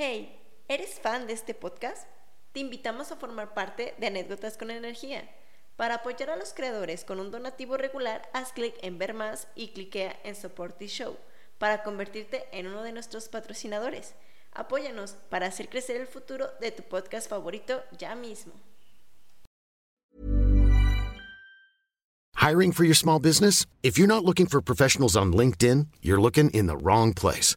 Hey, ¿eres fan de este podcast? Te invitamos a formar parte de Anécdotas con Energía. Para apoyar a los creadores con un donativo regular, haz clic en Ver Más y cliquea en Support the Show para convertirte en uno de nuestros patrocinadores. Apóyanos para hacer crecer el futuro de tu podcast favorito ya mismo. Hiring for your small business? If you're not looking for professionals on LinkedIn, you're looking in the wrong place.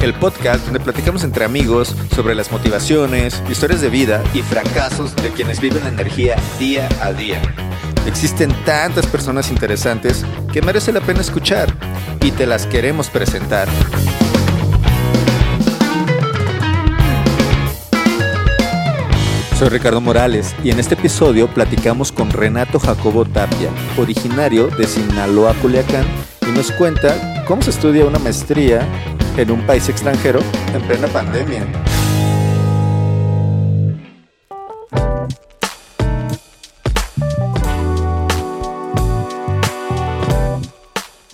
el podcast donde platicamos entre amigos sobre las motivaciones, historias de vida y fracasos de quienes viven la energía día a día. Existen tantas personas interesantes que merece la pena escuchar y te las queremos presentar. Soy Ricardo Morales y en este episodio platicamos con Renato Jacobo Tapia, originario de Sinaloa, Culiacán, y nos cuenta cómo se estudia una maestría en un país extranjero en plena pandemia.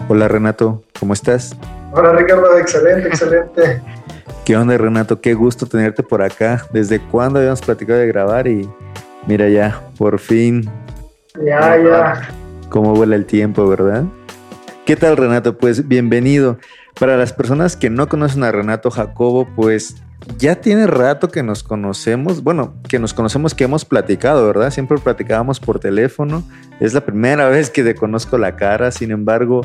Hola Renato, ¿cómo estás? Hola Ricardo, excelente, excelente. ¿Qué onda Renato? Qué gusto tenerte por acá. ¿Desde cuándo habíamos platicado de grabar? Y mira ya, por fin. Ya, ya. Cómo vuela el tiempo, ¿verdad? ¿Qué tal Renato? Pues bienvenido. Para las personas que no conocen a Renato Jacobo, pues ya tiene rato que nos conocemos, bueno, que nos conocemos, que hemos platicado, ¿verdad? Siempre platicábamos por teléfono. Es la primera vez que te conozco la cara, sin embargo,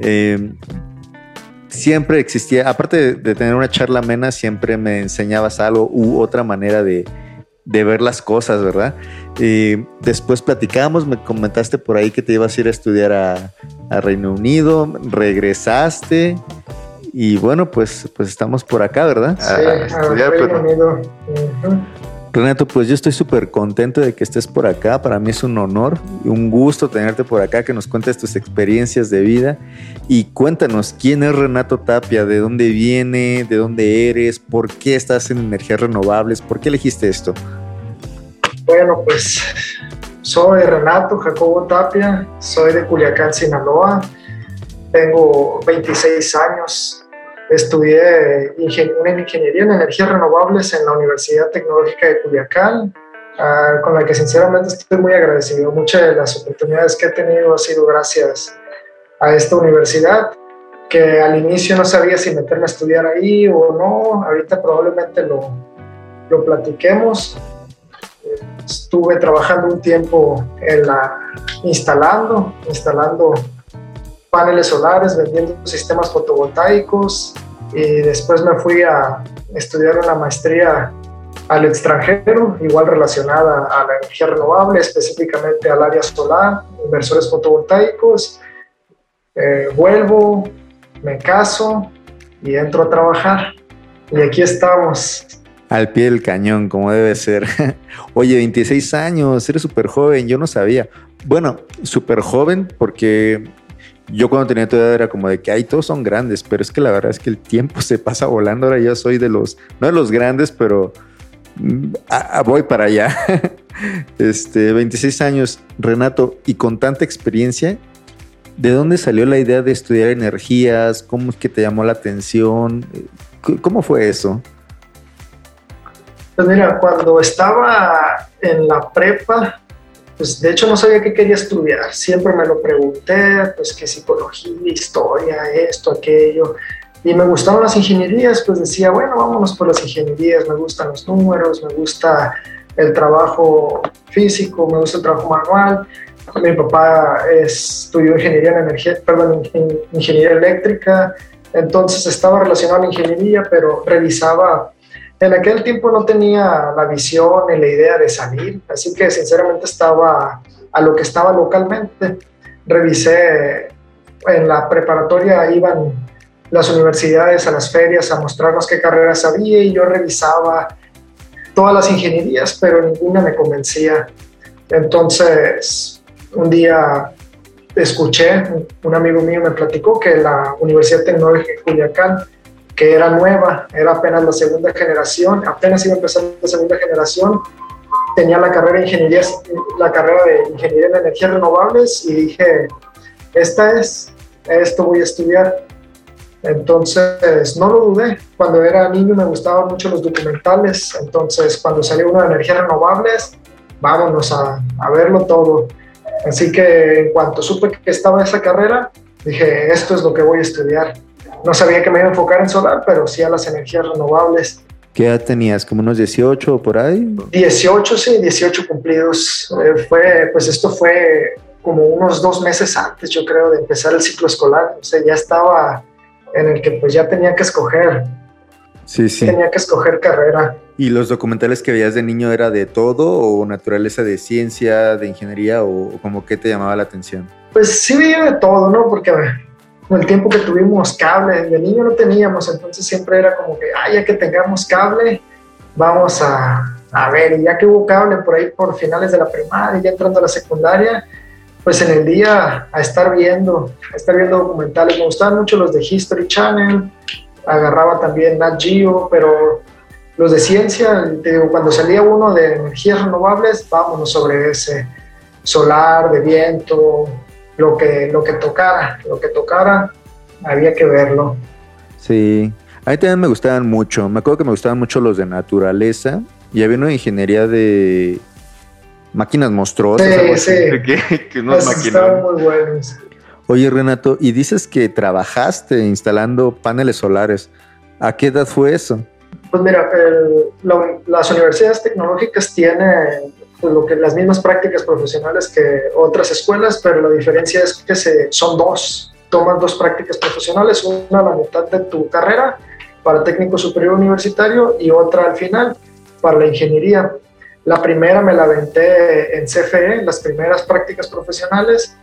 eh, siempre existía, aparte de, de, tener una charla amena, siempre me enseñabas algo u otra manera de, de ver las cosas, ¿verdad? Y después platicamos, me comentaste por ahí que te ibas a ir a estudiar a, a Reino Unido, regresaste y bueno, pues, pues estamos por acá, ¿verdad? Sí, a estudiar, Reino pero... Unido. Uh -huh. Renato, pues yo estoy súper contento de que estés por acá. Para mí es un honor y un gusto tenerte por acá, que nos cuentes tus experiencias de vida. Y cuéntanos, ¿quién es Renato Tapia? ¿De dónde viene? ¿De dónde eres? ¿Por qué estás en energías renovables? ¿Por qué elegiste esto? Bueno, pues soy Renato Jacobo Tapia, soy de Culiacán, Sinaloa. Tengo 26 años, Estudié una ingeniería en energías renovables en la Universidad Tecnológica de Culiacán, uh, con la que sinceramente estoy muy agradecido. Muchas de las oportunidades que he tenido ha sido gracias a esta universidad, que al inicio no sabía si meterme a estudiar ahí o no. Ahorita probablemente lo, lo platiquemos. Estuve trabajando un tiempo en la, instalando, instalando paneles solares, vendiendo sistemas fotovoltaicos y después me fui a estudiar una maestría al extranjero, igual relacionada a la energía renovable, específicamente al área solar, inversores fotovoltaicos. Eh, vuelvo, me caso y entro a trabajar. Y aquí estamos. Al pie del cañón, como debe ser. Oye, 26 años, eres súper joven, yo no sabía. Bueno, súper joven porque yo cuando tenía tu edad era como de que, ay, todos son grandes, pero es que la verdad es que el tiempo se pasa volando. Ahora ya soy de los, no de los grandes, pero mm, voy para allá. este, 26 años, Renato, y con tanta experiencia, ¿de dónde salió la idea de estudiar energías? ¿Cómo es que te llamó la atención? ¿Cómo fue eso? Pues mira, cuando estaba en la prepa, pues de hecho no sabía qué quería estudiar. Siempre me lo pregunté, pues qué psicología, historia, esto, aquello. Y me gustaban las ingenierías, pues decía, bueno, vámonos por las ingenierías, me gustan los números, me gusta el trabajo físico, me gusta el trabajo manual. Mi papá estudió ingeniería en energía, perdón, ingeniería eléctrica, entonces estaba relacionado a la ingeniería, pero revisaba en aquel tiempo no tenía la visión ni la idea de salir, así que sinceramente estaba a lo que estaba localmente. Revisé en la preparatoria, iban las universidades a las ferias a mostrarnos qué carreras había y yo revisaba todas las ingenierías, pero ninguna me convencía. Entonces, un día escuché, un amigo mío me platicó que la Universidad Tecnológica de Culiacán que era nueva, era apenas la segunda generación, apenas iba a empezar la segunda generación, tenía la carrera de ingeniería, la carrera de ingeniería en energías renovables y dije, esta es, esto voy a estudiar. Entonces, no lo dudé. Cuando era niño me gustaban mucho los documentales. Entonces, cuando salió una de energías renovables, vámonos a, a verlo todo. Así que en cuanto supe que estaba esa carrera, dije, esto es lo que voy a estudiar no sabía que me iba a enfocar en solar, pero sí a las energías renovables. ¿Qué edad tenías? ¿Como unos 18 o por ahí? 18, sí, 18 cumplidos. Eh, fue, pues esto fue como unos dos meses antes, yo creo, de empezar el ciclo escolar. O sea, ya estaba en el que pues ya tenía que escoger. Sí, sí. Tenía que escoger carrera. ¿Y los documentales que veías de niño era de todo o naturaleza de ciencia, de ingeniería o como qué te llamaba la atención? Pues sí veía de todo, ¿no? Porque con el tiempo que tuvimos cable, de niño no teníamos, entonces siempre era como que, ah, ya que tengamos cable, vamos a, a ver, y ya que hubo cable por ahí por finales de la primaria, ya entrando a la secundaria, pues en el día a estar viendo, a estar viendo documentales, me gustaban mucho los de History Channel, agarraba también Nat Geo, pero los de ciencia, te digo, cuando salía uno de energías renovables, vámonos sobre ese solar, de viento, lo que, lo que tocara, lo que tocara, había que verlo. Sí, a mí también me gustaban mucho, me acuerdo que me gustaban mucho los de naturaleza y había una de ingeniería de máquinas monstruosas. Sí, sí. Que, muy buenos. Oye, Renato, y dices que trabajaste instalando paneles solares. ¿A qué edad fue eso? Pues mira, las universidades tecnológicas tienen pues, lo que las mismas prácticas profesionales que otras escuelas, pero la diferencia es que se, son dos. Tomas dos prácticas profesionales, una a la mitad de tu carrera para técnico superior universitario y otra al final para la ingeniería. La primera me la aventé en CFE, las primeras prácticas profesionales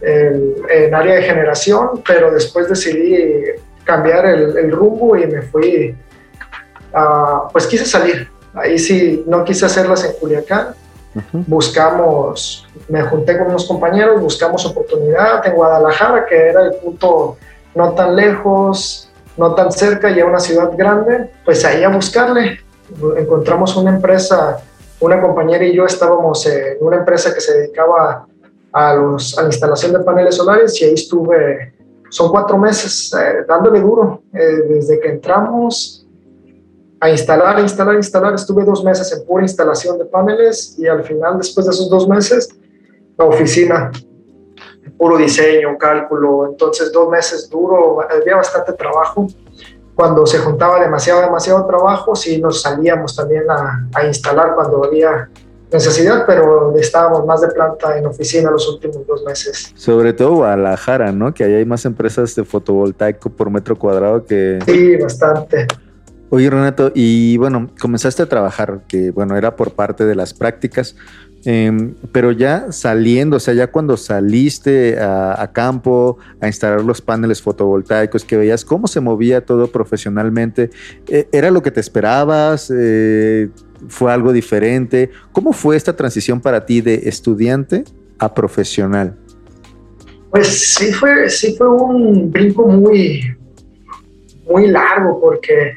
en, área de generación, pero después decidí cambiar el, el rumbo y me fui, a, pues quise salir. Ahí sí, no quise hacerlas en Culiacán, Buscamos, me junté con unos compañeros, buscamos oportunidad en Guadalajara, que era el punto no tan lejos, no tan cerca y a una ciudad grande, pues ahí a buscarle. Encontramos una empresa, una compañera y yo estábamos en una empresa que se dedicaba a, los, a la instalación de paneles solares y ahí estuve, son cuatro meses eh, dándole duro, eh, desde que entramos a instalar, instalar, instalar. Estuve dos meses en pura instalación de paneles y al final, después de esos dos meses, la oficina, puro diseño, cálculo. Entonces, dos meses duro, había bastante trabajo. Cuando se juntaba demasiado, demasiado trabajo, sí nos salíamos también a, a instalar cuando había necesidad, pero estábamos más de planta en oficina los últimos dos meses. Sobre todo Guadalajara, ¿no? Que ahí hay más empresas de fotovoltaico por metro cuadrado que... Sí, bastante. Oye, Renato, y bueno, comenzaste a trabajar, que bueno, era por parte de las prácticas, em, pero ya saliendo, o sea, ya cuando saliste a, campo a instalar los paneles fotovoltaicos, que veías cómo se movía todo profesionalmente, e, ¿era lo que te esperabas? Eh, ¿Fue algo diferente? ¿Cómo fue esta transición para ti de estudiante a profesional? Pues sí fue, sí fue un brinco muy, muy largo porque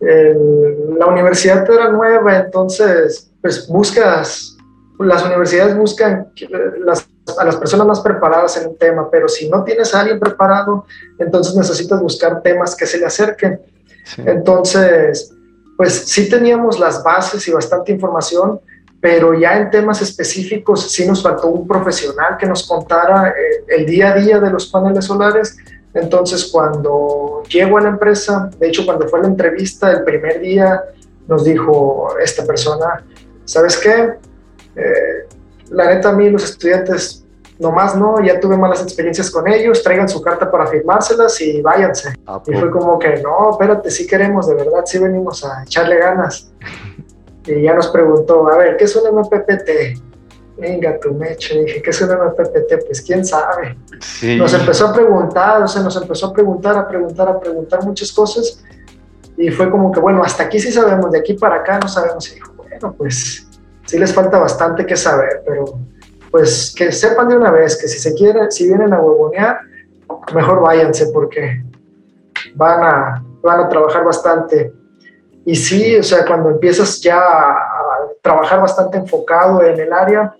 la universidad era nueva, entonces pues buscas, las universidades buscan a las personas más preparadas en un tema, pero si no tienes a alguien preparado, entonces necesitas buscar temas que se le acerquen. Entonces, pues sí teníamos las bases y bastante información, pero ya en temas específicos sí nos faltó un profesional que nos contara eh, el día a día de los paneles solares. Entonces, cuando llego a la empresa, de hecho, cuando fue la entrevista, el primer día nos dijo esta persona, ¿sabes qué? Eh, la neta, a mí los estudiantes nomás no, ya tuve malas experiencias con ellos, traigan su carta para firmárselas y váyanse. Y fue como que, no, espérate, sí queremos, de verdad, sí venimos a echarle ganas. Y ya nos preguntó, a ver, ¿qué es un MPPT? Venga, tu mecho, dije, ¿qué es un MPPT? Pues quién sabe. Nos empezó a preguntar, o sea, nos empezó a preguntar, a preguntar, a preguntar muchas cosas. Y fue como que, bueno, hasta aquí sí sabemos, de aquí para acá no sabemos. Y dijo, bueno, pues sí les falta bastante que saber, pero pues que sepan de una vez que si se quieren, si vienen a huevonear, mejor váyanse porque van a, van a trabajar bastante. Y sí, o sea, cuando empiezas ya a trabajar bastante enfocado en el área,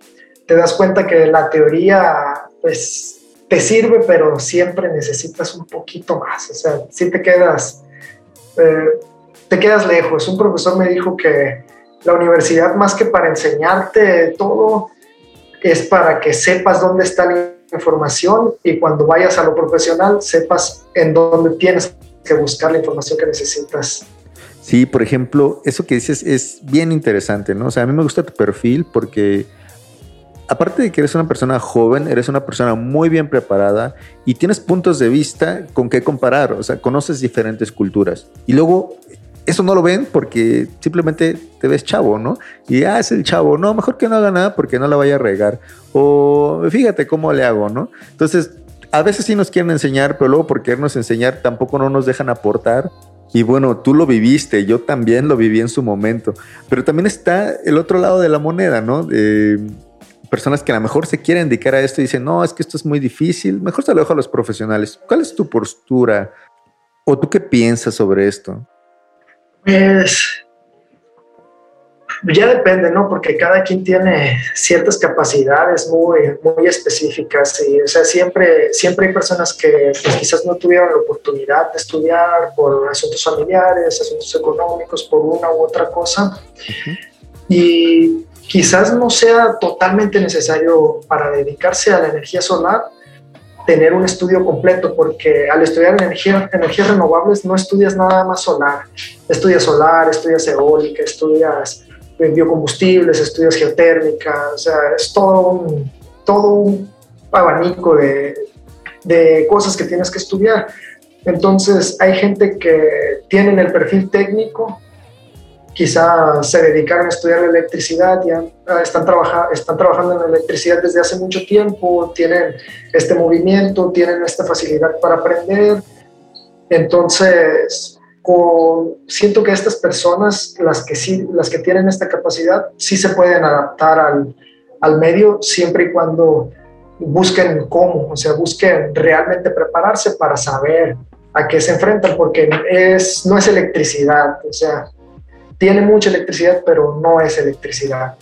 te das cuenta que la teoría, pues, te sirve, pero siempre necesitas un poquito más. O sea, si te quedas, eh, te quedas lejos. Un profesor me dijo que la universidad, más que para enseñarte todo, es para que sepas dónde está la información y cuando vayas a lo profesional, sepas en dónde tienes que buscar la información que necesitas. Sí, por ejemplo, eso que dices es bien interesante, ¿no? O sea, a mí me gusta tu perfil porque aparte de que eres una persona joven, eres una persona muy bien preparada y tienes puntos de vista con qué comparar, o sea, conoces diferentes culturas. Y luego, eso no lo ven porque simplemente te ves chavo, ¿no? Y ah, es el chavo, no, mejor que no haga nada porque no la vaya a regar. O fíjate cómo le hago, ¿no? Entonces, a veces sí nos quieren enseñar, pero luego por querernos enseñar tampoco no nos dejan aportar y bueno, tú lo viviste, yo también lo viví en su momento, pero también está el otro lado de la moneda, ¿no? De personas que a lo mejor se quieren dedicar a esto y dicen, no, es que esto es muy difícil, mejor se lo dejo a los profesionales. ¿Cuál es tu postura? ¿O tú qué piensas sobre esto? Pues ya depende, ¿no? Porque cada quien tiene ciertas capacidades muy, muy específicas y, o sea, siempre, siempre hay personas que pues, quizás no tuvieron la oportunidad de estudiar por asuntos familiares, asuntos económicos, por una u otra cosa. Y quizás no sea totalmente necesario para dedicarse a la energía solar tener un estudio completo, porque al estudiar energía, energías renovables no estudias nada más solar, estudias solar, estudias eólica, estudias biocombustibles, estudios geotérmica, o sea, es todo un, todo un abanico de, de cosas que tienes que estudiar. Entonces, hay gente que tienen el perfil técnico, quizá se dedicaron a estudiar electricidad, ya están, trabaja, están trabajando en la electricidad desde hace mucho tiempo, tienen este movimiento, tienen esta facilidad para aprender. Entonces, siento que estas personas, las que, sí, las que tienen esta capacidad, sí se pueden adaptar al, al medio siempre y cuando busquen cómo, o sea, busquen realmente prepararse para saber a qué se enfrentan, porque es, no es electricidad, o sea, tiene mucha electricidad, pero no es electricidad.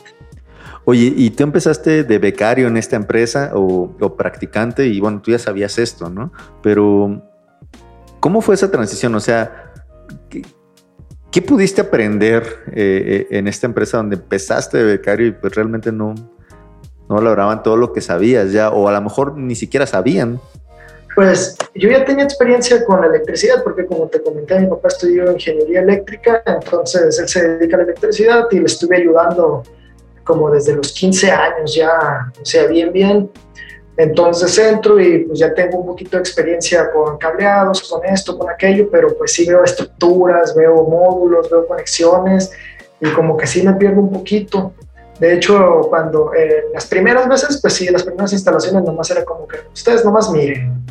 Oye, y tú empezaste de becario en esta empresa o, o, practicante y bueno, tú ya sabías esto, ¿no? Pero, ¿cómo fue esa transición? O sea, ¿Qué, pudiste aprender eh, eh, en esta empresa donde empezaste de becario y pues realmente no, no lograban todo lo que sabías ya, o a lo mejor ni siquiera sabían? Pues yo ya tenía experiencia con la electricidad, porque como te comenté, mi papá estudió ingeniería eléctrica, entonces él se dedica a la electricidad y le estuve ayudando como desde los 15 años ya, o sea, bien, bien. Entonces entro y pues ya tengo un poquito de experiencia con cableados, con esto, con aquello, pero pues sí veo estructuras, veo módulos, veo conexiones y como que sí me pierdo un poquito. De hecho, cuando eh, las primeras veces, pues sí, las primeras instalaciones nomás era como que ustedes nomás miren.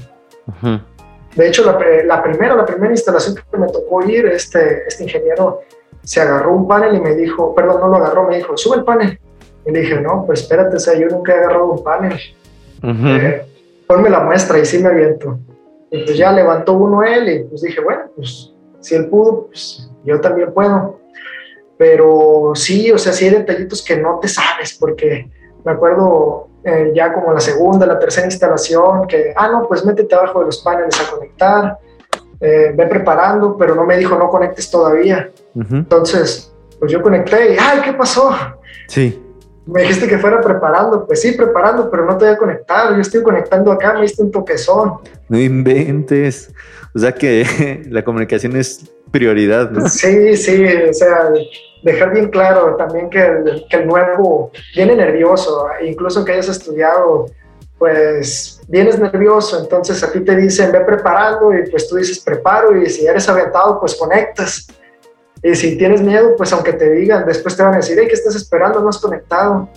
De hecho, la, la, primera, la primera instalación que me tocó ir, este, este ingeniero se agarró un panel y me dijo, perdón, no lo agarró, me dijo, sube el panel. Y le dije, no, pues espérate, o sea, yo nunca he agarrado un panel ponme la muestra y sí me aviento. Y pues ya levantó uno él y pues dije, bueno, pues si él pudo, pues yo también puedo. Pero sí, o sea, sí hay detallitos que no te sabes, porque me acuerdo eh, ya como la segunda, la tercera instalación, que, ah, no, pues métete abajo de los paneles a conectar, eh, ve preparando, pero no me dijo no conectes todavía. Entonces, pues yo conecté y, ay, ¿qué pasó? Sí. Me dijiste que fuera preparando, pues sí, preparando, pero no te voy a conectar, yo estoy conectando acá, me diste un toquezón. No inventes. O sea que la comunicación es prioridad, ¿no? Sí, sí, o sea, dejar bien claro también que el, que el nuevo viene nervioso, incluso que hayas estudiado, pues vienes nervioso, entonces a ti te dicen ve preparando y pues tú dices preparo y si eres aventado pues conectas. Y si tienes miedo, pues aunque te digan, después te van a decir, hey, ¿qué estás esperando? No has conectado.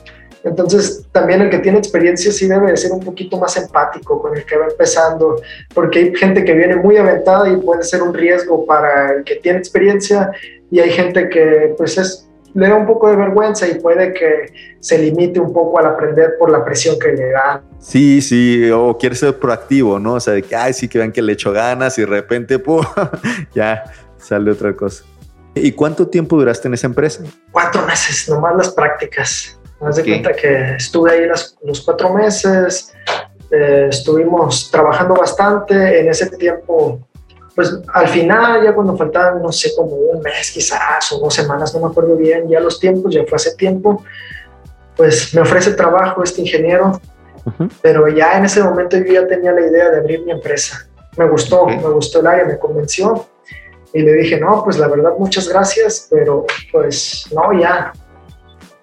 Entonces, también el que tiene experiencia sí debe de ser un poquito más empático con el que va empezando, porque hay gente que viene muy aventada y puede ser un riesgo para el que tiene experiencia y hay gente que pues es, le da un poco de vergüenza y puede que se limite un poco al aprender por la presión que le dan. Sí, sí, o quiere ser proactivo, ¿no? O sea, de que, ay, sí, que vean que le echo ganas y de repente, ¡pum! ya sale otra cosa. ¿Y cuánto tiempo duraste en esa empresa? Cuatro meses, nomás las prácticas. Haz de cuenta que estuve ahí los cuatro meses, eh, estuvimos trabajando bastante. En ese tiempo, pues al final, ya cuando faltaban, no sé, como un mes quizás o dos semanas, no me acuerdo bien, ya los tiempos, ya fue hace tiempo, pues me ofrece trabajo este ingeniero, pero ya en ese momento yo ya tenía la idea de abrir mi empresa. Me gustó, me gustó el área, me convenció. Y le dije, no, pues la verdad, muchas gracias, pero pues no, ya,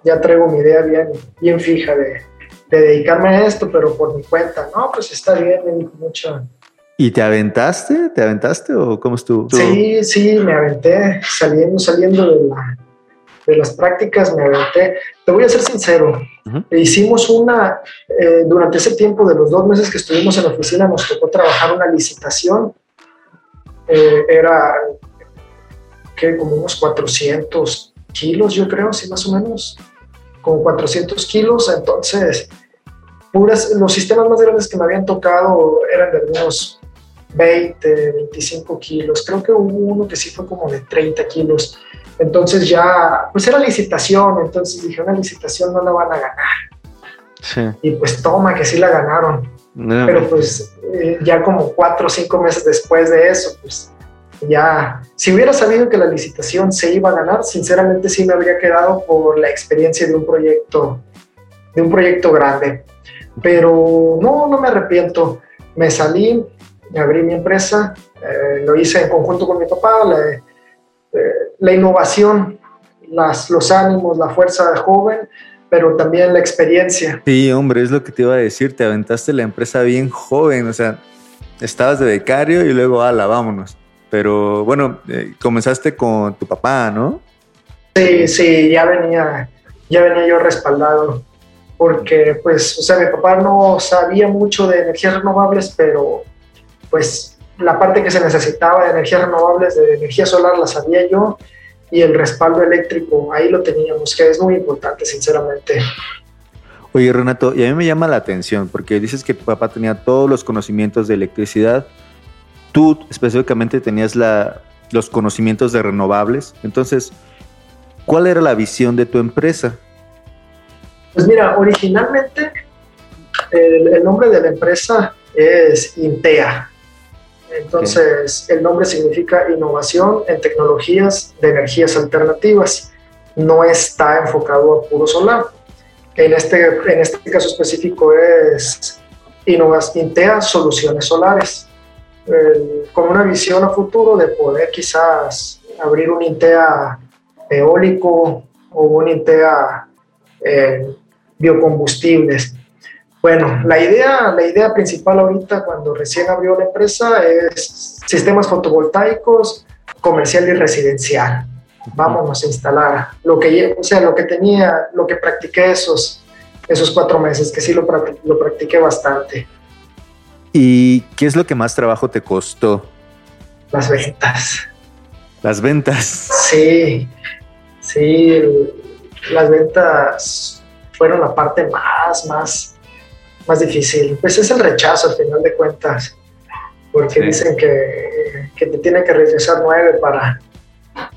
ya traigo mi idea bien, bien fija de, dedicarme a esto, pero por mi cuenta. No, pues está bien, me dijo mucho. ¿Y te aventaste? ¿Te aventaste o cómo estuvo? Sí, sí, me aventé, saliendo, saliendo de, de las prácticas, me aventé. Te voy a ser sincero, hicimos una, eh, durante ese tiempo de los dos meses que estuvimos en la oficina, nos tocó trabajar una licitación. Eh, era que como unos 400 kilos, yo creo, sí, más o menos. Con 400 kilos, entonces puras, los sistemas más grandes que me habían tocado eran de unos 20, 25 kilos, creo que hubo uno que sí fue como de 30 kilos, entonces ya, pues era licitación, entonces dije, una licitación no la van a ganar. Y pues toma, que sí la ganaron. Pero pues eh, ya como cuatro o cinco meses después de eso, pues ya, si hubiera sabido que la licitación se iba a ganar, sinceramente sí me habría quedado por la experiencia de un proyecto, de un proyecto grande. Pero no, no me arrepiento. Me salí, abrí mi empresa, eh, lo hice en conjunto con mi papá, la, eh, la innovación, las, los ánimos, la fuerza joven, pero también la experiencia. Sí, hombre, es lo que te iba a decir, te aventaste la empresa bien joven, o sea, estabas de becario y luego, ala, vámonos. Pero bueno, eh, comenzaste con tu papá, ¿no? Sí, sí, ya venía, ya venía yo respaldado, porque pues, o sea, mi papá no sabía mucho de energías renovables, pero pues la parte que se necesitaba de energías renovables, de energía solar, la sabía yo, y el respaldo eléctrico, ahí lo teníamos, que es muy importante, sinceramente. Oye, Renato, y a mí me llama la atención, porque dices que tu papá tenía todos los conocimientos de electricidad, tú específicamente tenías la, los conocimientos de renovables. Entonces, ¿cuál era la visión de tu empresa? Pues mira, originalmente el, nombre de la empresa es Intea. Entonces, el nombre significa innovación en tecnologías de energías alternativas. No está enfocado a puro solar. En este, en este caso específico es Intea Soluciones Solares con una visión a futuro de poder quizás abrir un INTEA eólico o un INTEA eh, biocombustibles. Bueno, la idea, la idea principal ahorita cuando recién abrió la empresa es sistemas fotovoltaicos comercial y residencial. Vámonos a instalar lo que, o sea, lo que tenía, lo que practiqué esos, esos cuatro meses, que sí lo, lo practiqué bastante. ¿Y qué es lo que más trabajo te costó? Las ventas. Las ventas. Sí, sí, las ventas fueron la parte más, más, más difícil. Pues es el rechazo al final de cuentas, porque dicen que, que, te tiene que regresar nueve para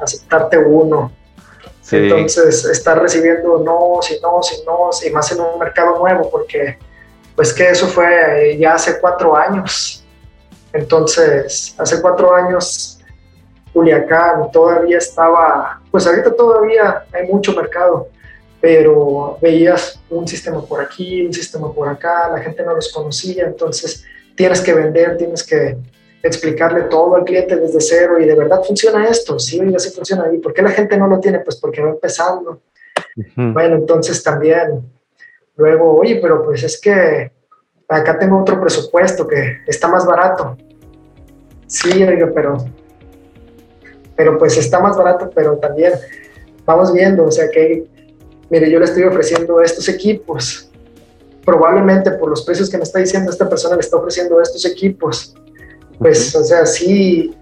aceptarte uno. Entonces, estar recibiendo no, si no, si no, y más en un mercado nuevo, porque pues que eso fue ya hace cuatro años. Entonces, hace cuatro años, Culiacán todavía estaba, pues ahorita todavía hay mucho mercado, pero veías un sistema por aquí, un sistema por acá, la gente no los conocía, entonces tienes que vender, tienes que explicarle todo al cliente desde cero y de verdad funciona esto, sí, oiga, sí funciona. ¿Y por qué la gente no lo tiene? Pues porque va empezando. Bueno, entonces también, luego, oye, pero pues es que acá tengo otro presupuesto que está más barato. Sí, oiga, pero, pero pues está más barato, pero también vamos viendo, o sea que, mire, yo le estoy ofreciendo estos equipos. Probablemente por los precios que me está diciendo esta persona le está ofreciendo estos equipos pues, o sea, sí,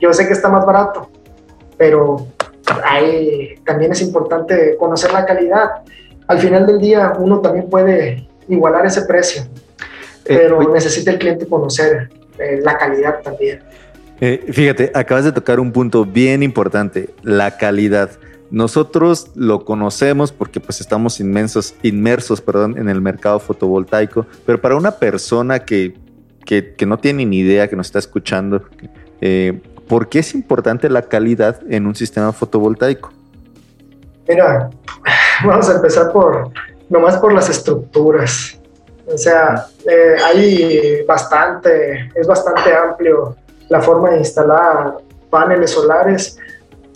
yo sé que está más barato, pero ahí también es importante conocer la calidad. Al final del día, uno también puede igualar ese precio, eh, pero necesita el cliente conocer eh, la calidad también. Eh, fíjate, acabas de tocar un punto bien importante, la calidad. Nosotros lo conocemos porque pues estamos inmensos, inmersos perdón, en el mercado fotovoltaico, pero para una persona que que, no tiene ni idea, que nos está escuchando, ¿por qué es importante la calidad en un sistema fotovoltaico? Mira, vamos a empezar por, nomás por las estructuras. O sea, eh, hay bastante, es bastante amplio la forma de instalar paneles solares.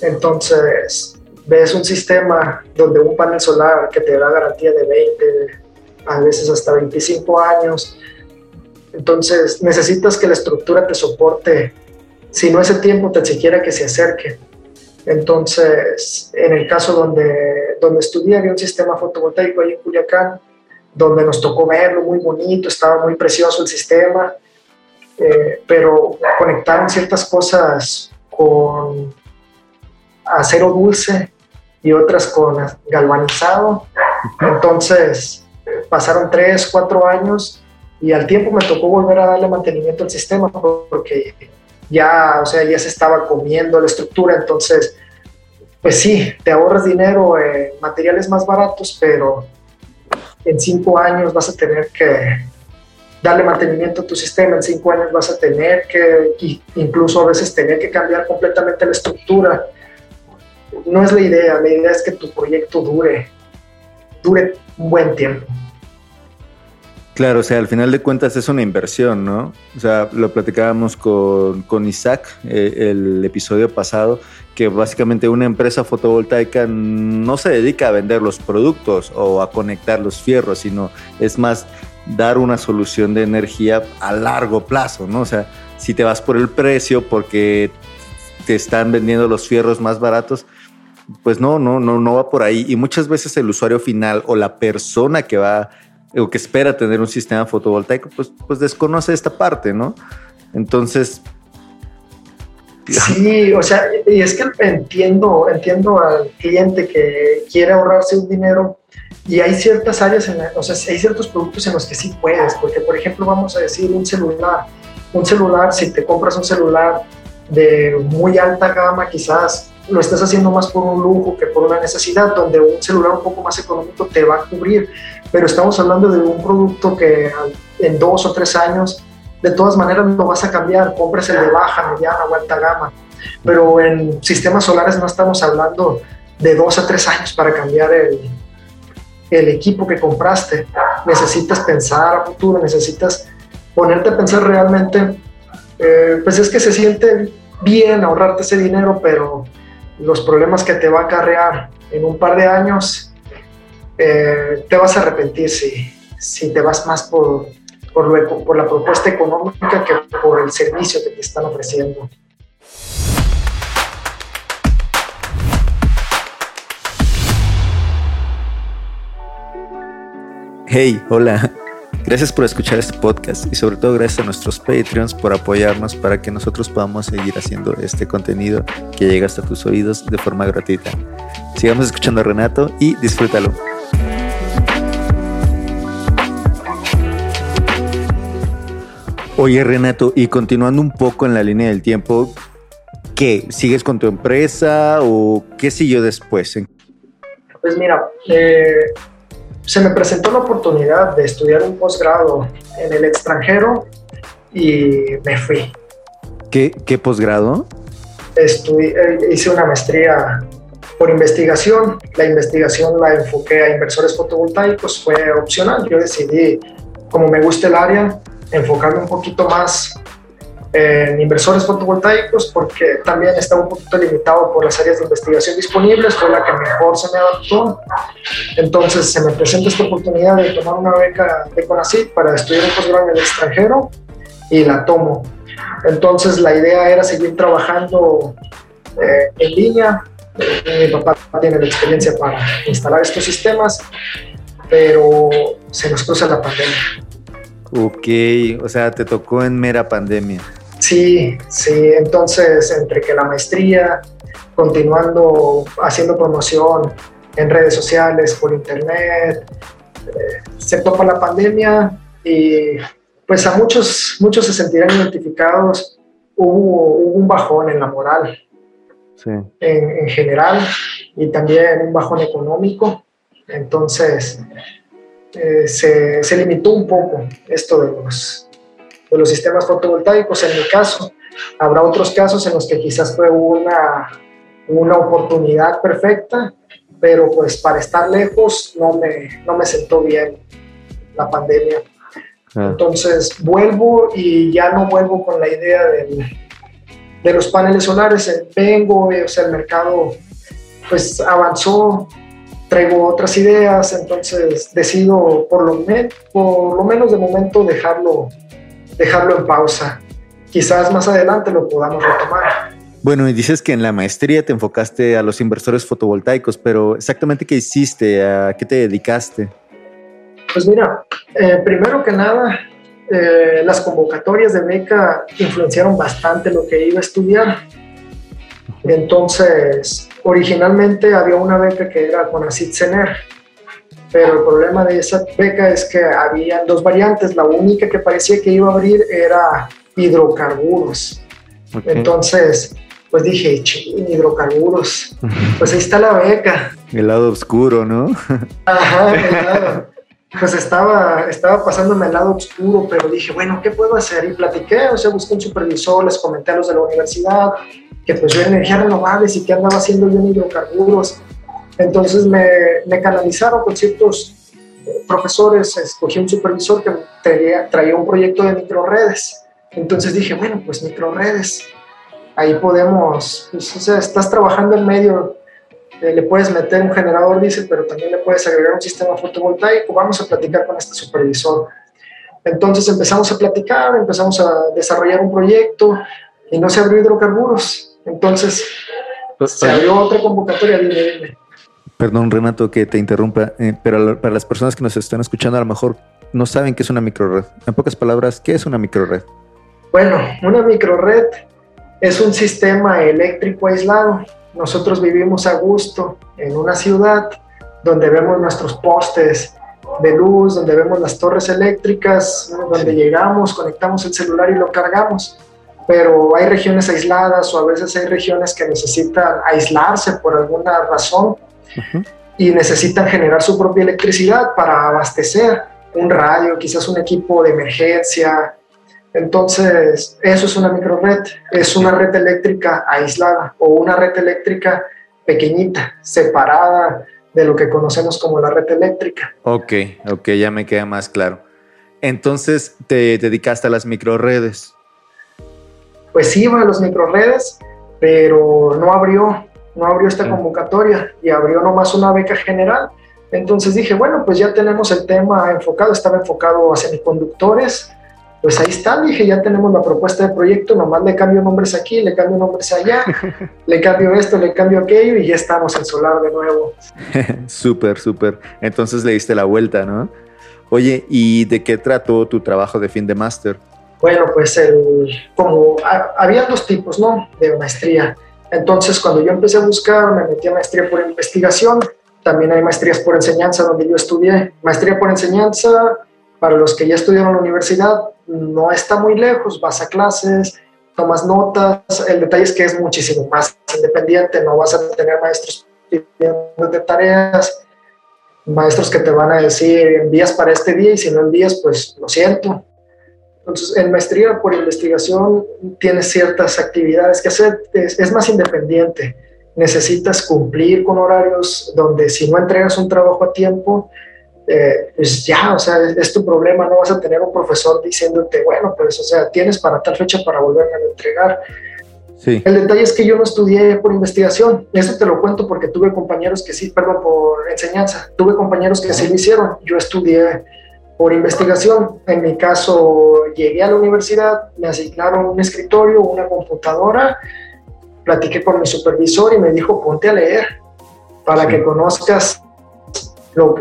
Entonces, ves un sistema donde un panel solar que te da garantía de 20, a veces hasta 25 años, entonces necesitas que la estructura te soporte, si no ese tiempo, tan siquiera que se acerque. Entonces, en el caso donde, donde estudié, había un sistema fotovoltaico ahí en Culiacán, donde nos tocó verlo, muy bonito, estaba muy precioso el sistema, eh, pero conectaron ciertas cosas con acero dulce y otras con galvanizado. Entonces, pasaron tres, cuatro años y al tiempo me tocó volver a darle mantenimiento al sistema porque ya, o sea, ya se estaba comiendo la estructura, entonces, pues sí, te ahorras dinero en materiales más baratos, pero en cinco años vas a tener que darle mantenimiento a tu sistema, en cinco años vas a tener que, incluso a veces tener que cambiar completamente la estructura. No es la idea, la idea es que tu proyecto dure, dure un buen tiempo. Claro, o sea, al final de cuentas es una inversión, ¿no? O sea, lo platicábamos con, con Isaac eh, el episodio pasado, que básicamente una empresa fotovoltaica no se dedica a vender los productos o a conectar los fierros, sino es más dar una solución de energía a largo plazo, ¿no? O sea, si te vas por el precio porque te están vendiendo los fierros más baratos, pues no, no, no, no va por ahí. Y muchas veces el usuario final o la persona que va o que espera tener un sistema fotovoltaico, pues, pues desconoce esta parte, ¿no? Entonces... Sí, o sea, y es que entiendo, entiendo al cliente que quiere ahorrarse un dinero y hay ciertas áreas, en o sea, hay ciertos productos en los que sí puedes, porque por ejemplo vamos a decir un celular, un celular, si te compras un celular de muy alta gama, quizás lo estás haciendo más por un lujo que por una necesidad, donde un celular un poco más económico te va a cubrir, pero estamos hablando de un producto que en dos o tres años de todas maneras lo vas a cambiar, compres el de baja, mediana o alta gama, pero en sistemas solares no estamos hablando de dos a tres años para cambiar el, el equipo que compraste, necesitas pensar a futuro, necesitas ponerte a pensar realmente, eh, pues es que se siente bien ahorrarte ese dinero, pero los problemas que te va a acarrear en un par de años, eh, te vas a arrepentir si, si te vas más por, por, por la propuesta económica que por el servicio que te están ofreciendo. Hey, hola. Gracias por escuchar este podcast y sobre todo gracias a nuestros Patreons por apoyarnos para que nosotros podamos seguir haciendo este contenido que llega hasta tus oídos de forma gratuita. Sigamos escuchando a Renato y disfrútalo. Oye, Renato, y continuando un poco en la línea del tiempo, ¿qué? ¿Sigues con tu empresa o qué siguió después? Pues mira, eh, se me presentó la oportunidad de estudiar un posgrado en el extranjero y me fui. ¿Qué, qué posgrado? Eh, hice una maestría por investigación. La investigación la enfoqué a inversores fotovoltaicos, fue opcional. Yo decidí, como me gusta el área, enfocarme un poquito más en inversores fotovoltaicos porque también estaba un poquito limitado por las áreas de investigación disponibles, fue la que mejor se me adaptó. Entonces se me presenta esta oportunidad de tomar una beca de CONACYT para estudiar un posgrado en el extranjero y la tomo. Entonces la idea era seguir trabajando eh, en línea. mi papá tiene la experiencia para instalar estos sistemas, pero se nos cruza la pandemia. Ok, o sea, te tocó en mera pandemia. Sí, sí, entonces entre que la maestría, continuando haciendo promoción en redes sociales, por internet, eh, se topa la pandemia y pues a muchos, muchos se sentirán identificados, hubo, un bajón en la moral en, general y también un bajón económico. Entonces, eh, se, se, limitó un poco esto de los, de los sistemas fotovoltaicos. En mi caso, habrá otros casos en los que quizás fue una, una oportunidad perfecta, pero pues para estar lejos no me, no me sentó bien la pandemia. Ah. Entonces vuelvo y ya no vuelvo con la idea de los paneles solares. Vengo, o sea, el mercado pues avanzó, traigo otras ideas, entonces decido por lo, por lo menos de momento dejarlo, dejarlo en pausa. Quizás más adelante lo podamos retomar. Bueno, y dices que en la maestría te enfocaste a los inversores fotovoltaicos, pero exactamente qué hiciste, a qué te dedicaste. Pues mira, eh, primero que nada, eh, las convocatorias de beca influenciaron bastante lo que iba a estudiar. Entonces, originalmente había una beca que era con Acid Cener, pero el problema de esa beca es que había dos variantes. La única que parecía que iba a abrir era hidrocarburos. Entonces, pues dije, hidrocarburos, pues ahí está la beca. El lado oscuro, ¿no? Ajá, el lado pues estaba, estaba pasándome al lado oscuro, pero dije, bueno, ¿qué puedo hacer? Y platiqué, o sea, busqué un supervisor, les comenté a los de la universidad que pues energías renovables y que andaba haciendo yo en hidrocarburos. Entonces me, me canalizaron con ciertos eh, profesores, escogí un supervisor que traía, traía un proyecto de microredes. Entonces dije, bueno, pues microredes, ahí podemos, pues, o sea, estás trabajando en medio eh, le puedes meter un generador diésel, pero también le puedes agregar un sistema fotovoltaico. Vamos a platicar con este supervisor. Entonces empezamos a platicar, empezamos a desarrollar un proyecto y no se abrió hidrocarburos. Entonces pues, se abrió otra convocatoria. Perdón, Renato, que te interrumpa, eh, pero para las personas que nos están escuchando, a lo mejor no saben qué es una microred. En pocas palabras, ¿qué es una microred? Bueno, una microred es un sistema eléctrico aislado nosotros vivimos a gusto en una ciudad donde vemos nuestros postes de luz, donde vemos las torres eléctricas, donde llegamos, conectamos el celular y lo cargamos. Pero hay regiones aisladas o a veces hay regiones que necesitan aislarse por alguna razón y necesitan generar su propia electricidad para abastecer un radio, quizás un equipo de emergencia, entonces, eso es una microred, es una red eléctrica aislada o una red eléctrica pequeñita, separada de lo que conocemos como la red eléctrica. Ok, ok, ya me queda más claro. Entonces, ¿te dedicaste a las microredes? Pues iba a las microredes, pero no abrió, no abrió esta convocatoria y abrió nomás una beca general. Entonces dije, bueno, pues ya tenemos el tema enfocado, estaba enfocado a semiconductores, pues ahí está, dije, ya tenemos la propuesta de proyecto, nomás le cambio nombres aquí, le cambio nombres allá, le cambio esto, le cambio aquello y ya estamos en solar de nuevo. súper, súper. Entonces le diste la vuelta, ¿no? Oye, ¿y de qué trató tu trabajo de fin de máster? Bueno, pues el, como había dos tipos, ¿no? De maestría. Entonces, cuando yo empecé a buscar, me metí a maestría por investigación. También hay maestrías por enseñanza, donde yo estudié. Maestría por enseñanza, Para los que ya estudiaron en la universidad, no está muy lejos, vas a clases, tomas notas, el detalle es que es muchísimo más independiente, no vas a tener maestros de tareas, maestros que te van a decir envías para este día y si no envías, pues lo siento. Entonces, en maestría por investigación tienes ciertas actividades que hacer, es, más independiente. Necesitas cumplir con horarios donde si no entregas un trabajo a tiempo, eh, pues ya, o sea, es, tu problema, no vas a tener un profesor diciéndote, bueno, pues, o sea, tienes para tal fecha para volver a entregar. El detalle es que yo no estudié por investigación, eso te lo cuento porque tuve compañeros que sí, perdón, por enseñanza, tuve compañeros que sí lo hicieron, yo estudié por investigación, en mi caso llegué a la universidad, me asignaron un escritorio, una computadora, platiqué con mi supervisor y me dijo, ponte a leer para que conozcas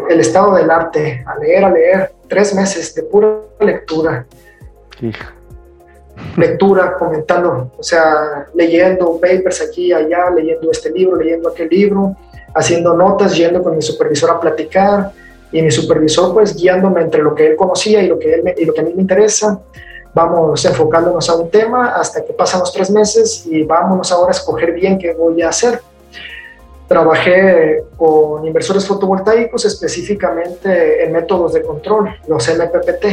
el estado del arte, a leer, a leer, tres meses de pura lectura. Lectura, comentando, o sea, leyendo papers aquí, allá, leyendo este libro, leyendo aquel libro, haciendo notas, yendo con mi supervisor a platicar y mi supervisor pues guiándome entre lo que él conocía y lo que, él y lo que a mí me interesa. Vamos enfocándonos a un tema hasta que pasan los tres meses y vámonos ahora a escoger bien qué voy a hacer. Trabajé con inversores fotovoltaicos, específicamente en métodos de control, los MPPT,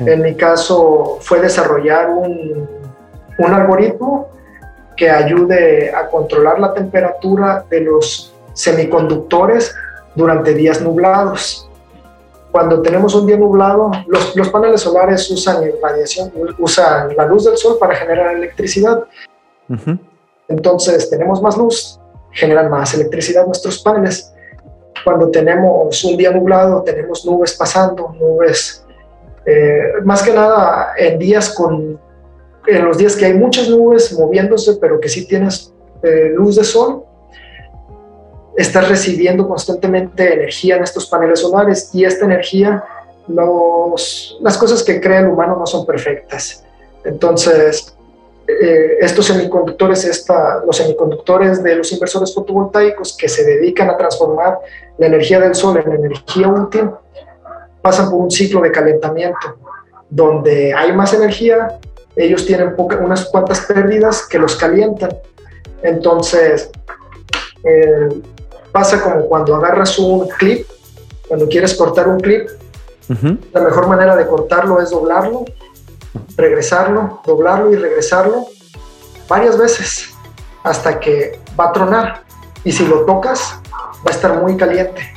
en mi caso fue desarrollar un, un algoritmo que ayude a controlar la temperatura de los semiconductores durante días nublados. Cuando tenemos un día nublado, los, los, paneles solares usan radiación, usan la luz del sol para generar electricidad. Entonces tenemos más luz, generan más electricidad nuestros paneles. Cuando tenemos un día nublado, tenemos nubes pasando, nubes eh, más que nada en días con, en los días que hay muchas nubes moviéndose, pero que sí tienes eh, luz de sol, estás recibiendo constantemente energía en estos paneles solares y esta energía, los, las cosas que crea el humano no son perfectas. Entonces, eh, estos semiconductores, esta, los semiconductores de los inversores fotovoltaicos que se dedican a transformar la energía del sol en energía útil, pasan por un ciclo de calentamiento, donde hay más energía, ellos tienen unas cuantas pérdidas que los calientan. Entonces, pasa como cuando agarras un clip, cuando quieres cortar un clip, la mejor manera de cortarlo es doblarlo, regresarlo, doblarlo y regresarlo varias veces hasta que va a tronar. Y si lo tocas, va a estar muy caliente.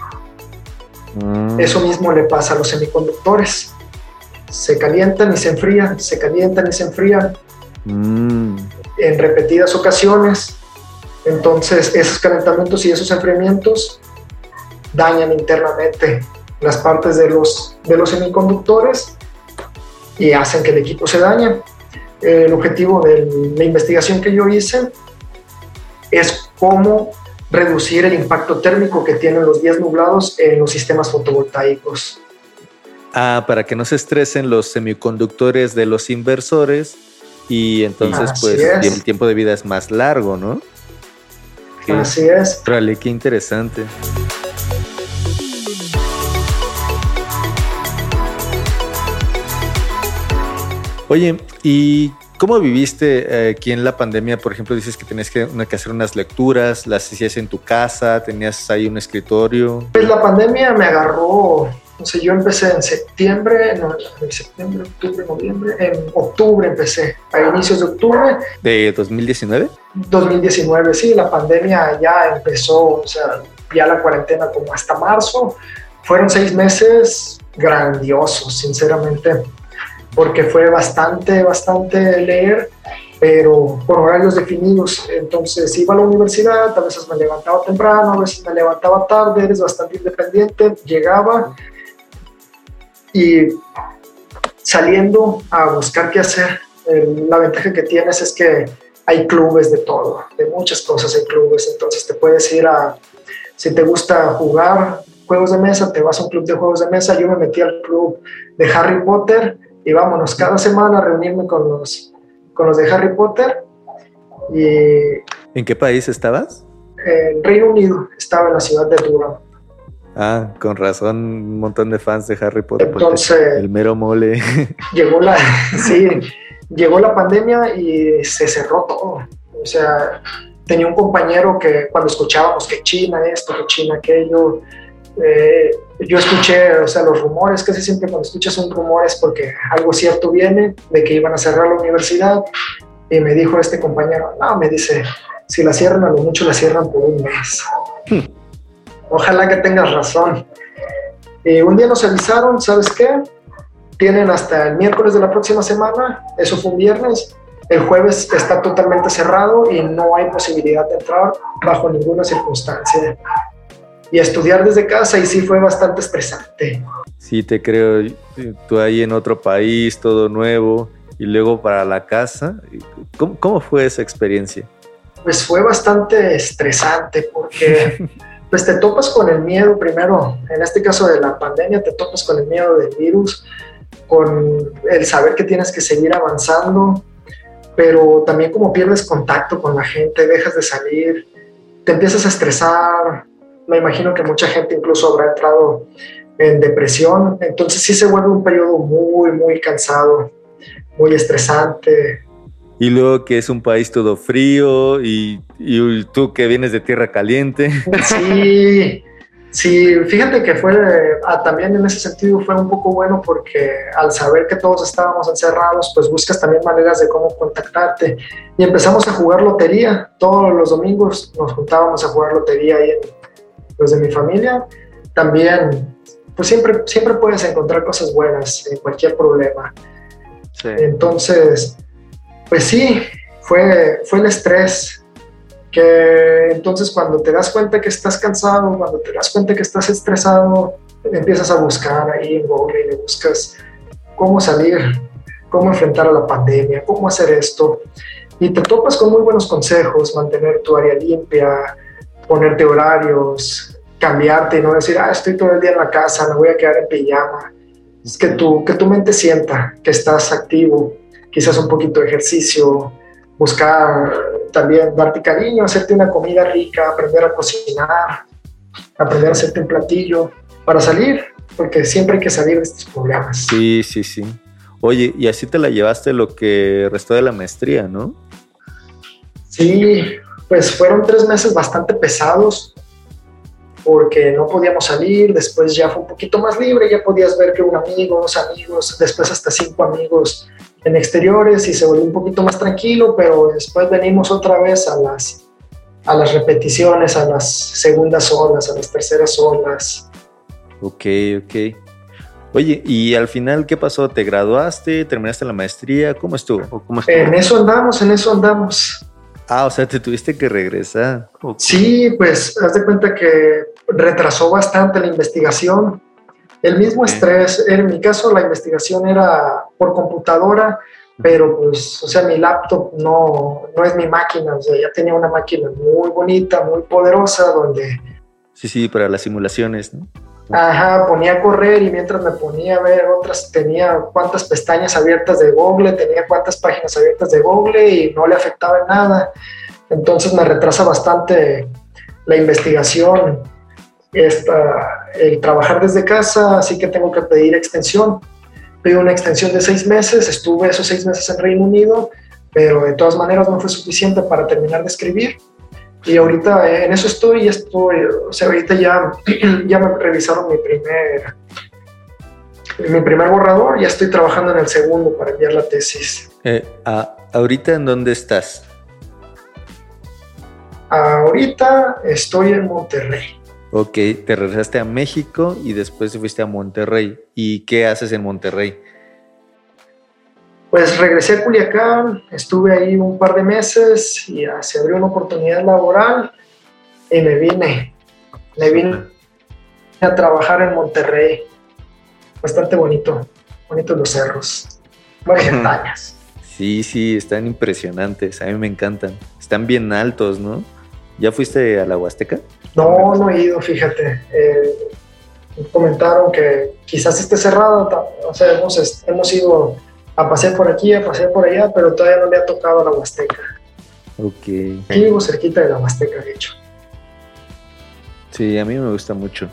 Mm. Eso mismo le pasa a los semiconductores. Se calientan y se enfrían, se calientan y se enfrían mm. en repetidas ocasiones. Entonces, esos calentamientos y esos enfriamientos dañan internamente las partes de los, de los semiconductores y hacen que el equipo se dañe. El objetivo de la investigación que yo hice es cómo reducir el impacto térmico que tienen los días nublados en los sistemas fotovoltaicos. Ah, para que no se estresen los semiconductores de los inversores y entonces pues el tiempo de vida es más largo, ¿no? Así es. Rale, qué interesante. Oye, ¿y ¿Cómo viviste eh, aquí en la pandemia? Por ejemplo, dices que tenías que, hacer unas lecturas, las hacías en tu casa, tenías ahí un escritorio. Pues la pandemia me agarró, sé, yo empecé en septiembre, no, en septiembre, octubre, noviembre, en octubre empecé, a inicios de octubre. ¿De 2019? 2019, sí, la pandemia ya empezó, o sea, ya la cuarentena como hasta marzo. Fueron seis meses grandiosos, sinceramente porque fue bastante, bastante leer, pero con horarios definidos. Entonces iba a la universidad, a veces me levantaba temprano, a veces me levantaba tarde, eres bastante independiente, llegaba y saliendo a buscar qué hacer. la ventaja que tienes es que hay clubes de todo, de muchas cosas hay clubes, entonces te puedes ir a, si te gusta jugar juegos de mesa, te vas a un club de juegos de mesa, yo me metí al club de Harry Potter, y vámonos cada semana a reunirme con los, con los de Harry Potter. Y, ¿En qué país estabas? En Reino Unido, estaba en la ciudad de Durham. Ah, con razón, un montón de fans de Harry Potter. Entonces, el mero mole. Llegó la, sí, llegó la pandemia y se cerró todo. O sea, tenía un compañero que cuando escuchábamos que China esto, que China aquello, eh, yo escuché, o sea, los rumores, casi siempre cuando escuchas un rumor es porque algo cierto viene de que iban a cerrar la universidad y me dijo este compañero, no, me dice, si la cierran a lo mucho la cierran por un mes. Hmm. Ojalá que tengas razón. Y un día nos avisaron, ¿sabes qué? Tienen hasta el miércoles de la próxima semana, eso fue un viernes, el jueves está totalmente cerrado y no hay posibilidad de entrar bajo ninguna circunstancia. Y estudiar desde casa y sí fue bastante estresante. Sí, te creo. Tú ahí en otro país, todo nuevo, y luego para la casa. ¿Cómo, cómo fue esa experiencia? Pues fue bastante estresante porque pues te topas con el miedo primero, en este caso de la pandemia, te topas con el miedo del virus, con el saber que tienes que seguir avanzando, pero también como pierdes contacto con la gente, dejas de salir, te empiezas a estresar, me imagino que mucha gente incluso habrá entrado en depresión, entonces sí se vuelve un periodo muy, muy cansado, muy estresante. Y luego que es un país todo frío y, y tú que vienes de tierra caliente. Sí, Sí, fíjate que fue ah, también en ese sentido fue un poco bueno porque al saber que todos estábamos encerrados, pues buscas también maneras de cómo contactarte. Y empezamos a jugar lotería. Todos los domingos nos juntábamos a jugar lotería ahí en, los de mi familia. También, pues siempre, siempre puedes encontrar cosas buenas en cualquier problema. Entonces, pues sí, fue, fue el estrés que entonces cuando te das cuenta que estás cansado, cuando te das cuenta que estás estresado, empiezas a buscar ahí en Google y buscas cómo salir, cómo enfrentar a la pandemia, cómo hacer esto. Y te topas con muy buenos consejos, mantener tu área limpia, ponerte horarios, cambiarte y no decir, ah, estoy todo el día en la casa, me voy a quedar en pijama. Es que tu, que tu mente sienta que estás activo, quizás un poquito de ejercicio, buscar también darte cariño, hacerte una comida rica, aprender a cocinar, aprender a hacerte un platillo para salir, porque siempre hay que salir de estos problemas. Sí, sí, sí. Oye, y así te la llevaste lo que restó de la maestría, ¿no? Sí, pues fueron tres meses bastante pesados porque no podíamos salir, después ya fue un poquito más libre, ya podías ver que un amigo, dos amigos, después hasta cinco amigos en exteriores y se volvió un poquito más tranquilo, pero después venimos otra vez a las, a las repeticiones, a las segundas olas, a las terceras olas. Ok, ok. Oye, ¿y al final qué pasó? ¿Te graduaste? ¿Terminaste la maestría? ¿Cómo estuvo? ¿Cómo En eso andamos, en eso andamos. Ah, o sea, te tuviste que regresar. Sí, pues haz de cuenta que retrasó bastante la investigación el mismo estrés, en mi caso la investigación era por computadora, pero pues, o sea, mi laptop no, no es mi máquina, o sea, ya tenía una máquina muy bonita, muy poderosa, donde... Sí, sí, para las simulaciones, ¿no? Ajá, ponía a correr y mientras me ponía a ver otras, tenía cuántas pestañas abiertas de Google, tenía cuántas páginas abiertas de Google y no le afectaba en nada. Entonces me retrasa bastante la investigación esta, el trabajar desde casa, así que tengo que pedir extensión. Pedí una extensión de seis meses, estuve esos seis meses en Reino Unido, pero de todas maneras no fue suficiente para terminar de escribir. Y ahorita en eso estoy, estoy, o sea, ahorita ya, ya me revisaron mi primer, mi primer borrador, ya estoy trabajando en el segundo para enviar la tesis. Eh, ¿Ahorita en dónde estás? Ahorita estoy en Monterrey. Ok, te regresaste a México y después te fuiste a Monterrey. ¿Y qué haces en Monterrey? Pues regresé a Culiacán, estuve ahí un par de meses y se abrió una oportunidad laboral y me vine. Me vine a trabajar en Monterrey. Bastante bonito, bonitos los cerros, varias montañas. Sí, sí, están impresionantes, a mí me encantan. Están bien altos, ¿no? ¿Ya fuiste a la Huasteca? No, no he ido, fíjate. Eh, comentaron que quizás esté cerrado, o sea, hemos, hemos ido a pasear por aquí, a pasear por allá, pero todavía no le ha tocado a la Huasteca. Ok. Aquí vivo cerquita de la Huasteca, de hecho. Sí, a mí me gusta mucho.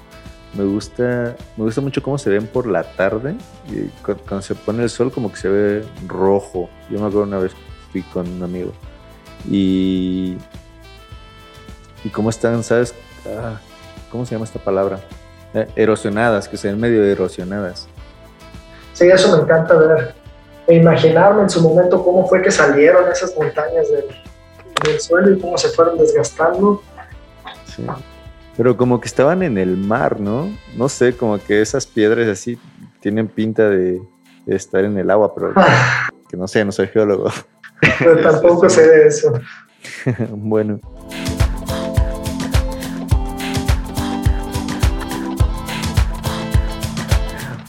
me gusta, me gusta mucho cómo se ven por la tarde. Y cuando, se pone el sol, como que se ve rojo. Yo me acuerdo una vez fui con un amigo. Y. Y cómo están, ¿sabes? Ah, ¿Cómo se llama esta palabra? Eh, erosionadas, que se ven medio erosionadas. Sí, eso me encanta ver. E imaginarme en su momento cómo fue que salieron esas montañas del, del suelo y cómo se fueron desgastando. Sí. Pero como que estaban en el mar, ¿no? No sé, como que esas piedras así tienen pinta de, estar en el agua, pero que no sé, no soy geólogo. Pero tampoco sé de eso. bueno.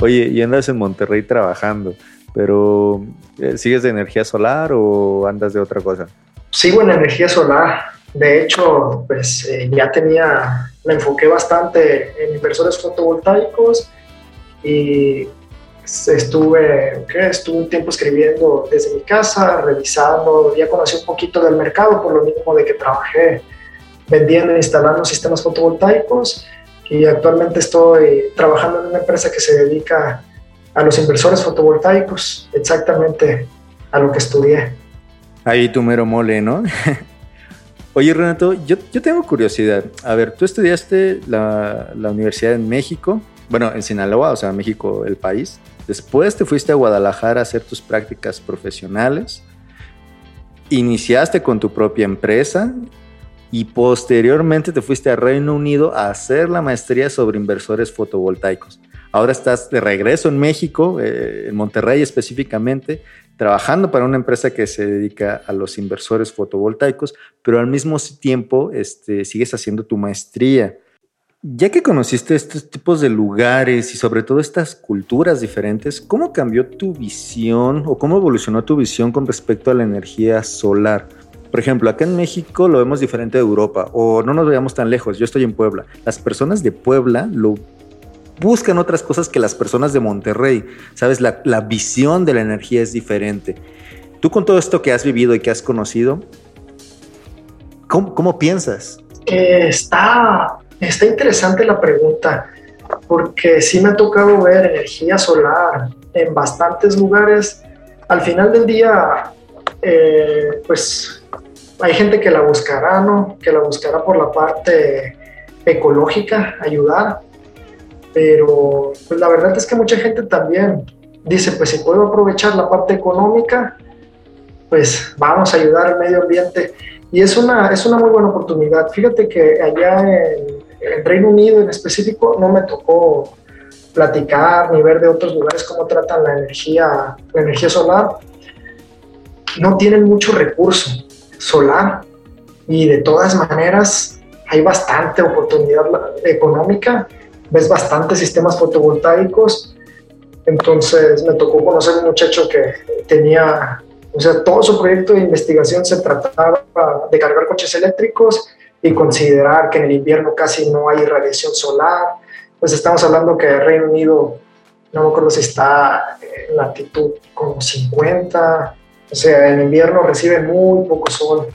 Oye, y andas en Monterrey trabajando, pero eh, ¿sigues de energía solar o andas de otra cosa? Sigo en energía solar. De hecho, pues eh, ya tenía, me enfoqué bastante en inversores fotovoltaicos y estuve, ¿qué? estuve un tiempo escribiendo desde mi casa, revisando, ya conocí un poquito del mercado por lo mismo de que trabajé vendiendo e instalando sistemas fotovoltaicos y actualmente estoy trabajando en una empresa que se dedica a los inversores fotovoltaicos, exactamente a lo que estudié. Ahí tu mero mole, ¿no? Oye, Renato, yo, tengo curiosidad. A ver, tú estudiaste la, la, universidad en México, bueno, en Sinaloa, o sea, México, el país. Después te fuiste a Guadalajara a hacer tus prácticas profesionales. Iniciaste con tu propia empresa y posteriormente te fuiste a Reino Unido a hacer la maestría sobre inversores fotovoltaicos. Ahora estás de regreso en México, eh, en Monterrey específicamente, trabajando para una empresa que se dedica a los inversores fotovoltaicos, pero al mismo tiempo este, sigues haciendo tu maestría. Ya que conociste estos tipos de lugares y sobre todo estas culturas diferentes, ¿cómo cambió tu visión o cómo evolucionó tu visión con respecto a la energía solar? Por ejemplo, acá en México lo vemos diferente de Europa o no nos veamos tan lejos. Yo estoy en Puebla. Las personas de Puebla lo buscan otras cosas que las personas de Monterrey. Sabes, la, visión de la energía es diferente. Tú con todo esto que has vivido y que has conocido, ¿cómo, piensas? está, está interesante la pregunta, porque sí me ha tocado ver energía solar en bastantes lugares. Al final del día, eh, pues hay gente que la buscará, ¿no? Que la buscará por la parte ecológica, ayudar, pero pues la verdad es que mucha gente también dice, pues si puedo aprovechar la parte económica, pues vamos a ayudar al medio ambiente. Y es una, es una muy buena oportunidad. Fíjate que allá en, en Reino Unido en específico no me tocó platicar ni ver de otros lugares cómo tratan la energía, la energía solar. No tienen mucho recurso solar y de todas maneras hay bastante oportunidad económica ves bastantes sistemas fotovoltaicos. Entonces me tocó conocer un muchacho que tenía, o sea, todo su proyecto de investigación se trataba de cargar coches eléctricos y considerar que en el invierno casi no hay radiación solar. Pues estamos hablando que Reino Unido, no me acuerdo si está en latitud como 50, o sea, en invierno recibe muy poco sol.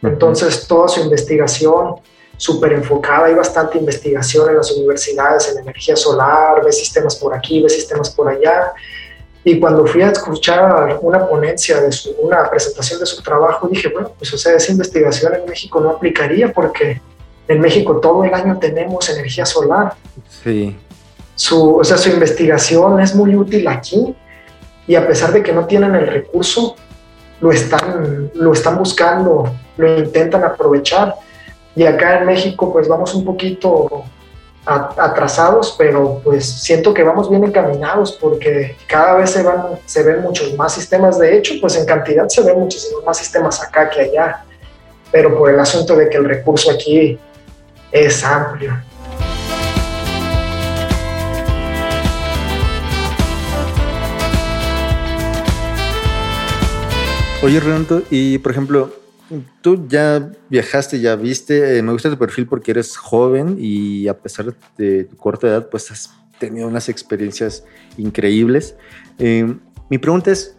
Entonces toda su investigación súper enfocada, hay bastante investigación en las universidades en energía solar, ve sistemas por aquí, ve sistemas por allá. Y cuando fui a escuchar una ponencia de su, una presentación de su trabajo, dije, bueno, pues o sea, esa investigación en México no aplicaría porque en México todo el año tenemos energía solar. Sí. Su, o sea, su investigación es muy útil aquí y a pesar de que no tienen el recurso, lo están, lo están buscando, lo intentan aprovechar y acá en México pues vamos un poquito atrasados, pero pues siento que vamos bien encaminados porque cada vez se, van, se ven muchos más sistemas. De hecho, pues en cantidad se ven muchísimos más sistemas acá que allá, pero por el asunto de que el recurso aquí es amplio. Oye, Renato, y por ejemplo, Tú ya viajaste, ya viste, eh, me gusta tu perfil porque eres joven y a pesar de tu corta edad, pues has tenido unas experiencias increíbles. Eh, mi pregunta es,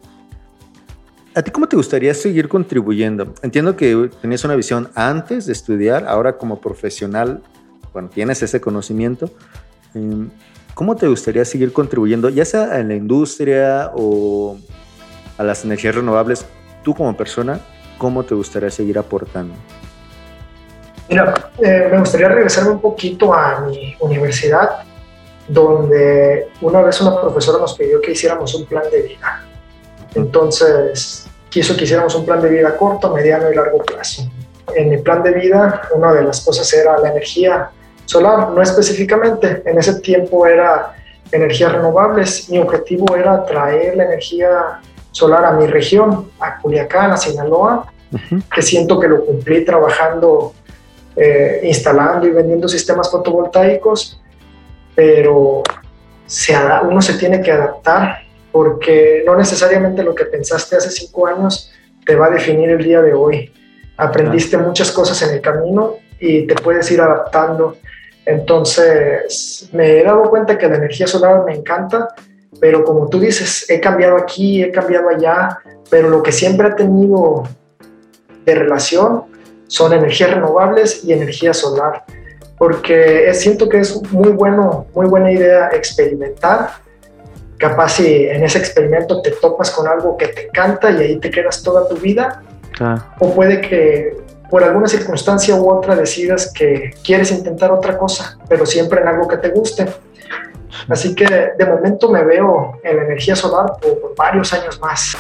¿a ti cómo te gustaría seguir contribuyendo? Entiendo que tenías una visión antes de estudiar, ahora como profesional, bueno, tienes ese conocimiento, em, ¿cómo te gustaría seguir contribuyendo, ya sea en la industria o a las energías renovables? Tú como persona, ¿cómo te gustaría seguir aportando? Mira, eh, me gustaría regresarme un poquito a mi universidad, donde una vez una profesora nos pidió que hiciéramos un plan de vida. Entonces, quiso que hiciéramos un plan de vida corto, mediano y largo plazo. En mi plan de vida, una de las cosas era la energía solar, no específicamente. En ese tiempo era energías renovables. Mi objetivo era traer la energía solar a mi región, a Culiacán, a Sinaloa, que siento que lo cumplí trabajando, eh, instalando y vendiendo sistemas fotovoltaicos, pero se, uno se tiene que adaptar porque no necesariamente lo que pensaste hace cinco años te va a definir el día de hoy. Aprendiste muchas cosas en el camino y te puedes ir adaptando. Entonces, me he dado cuenta que la energía solar me encanta, pero como tú dices, he cambiado aquí, he cambiado allá, pero lo que siempre ha tenido de relación son energías renovables y energía solar, porque siento que es muy bueno, muy buena idea experimentar capaz si en ese experimento te topas con algo que te encanta y ahí te quedas toda tu vida, o puede que por alguna circunstancia u otra decidas que quieres intentar otra cosa, pero siempre en algo que te guste. Así que de momento me veo en la energía solar por varios años más.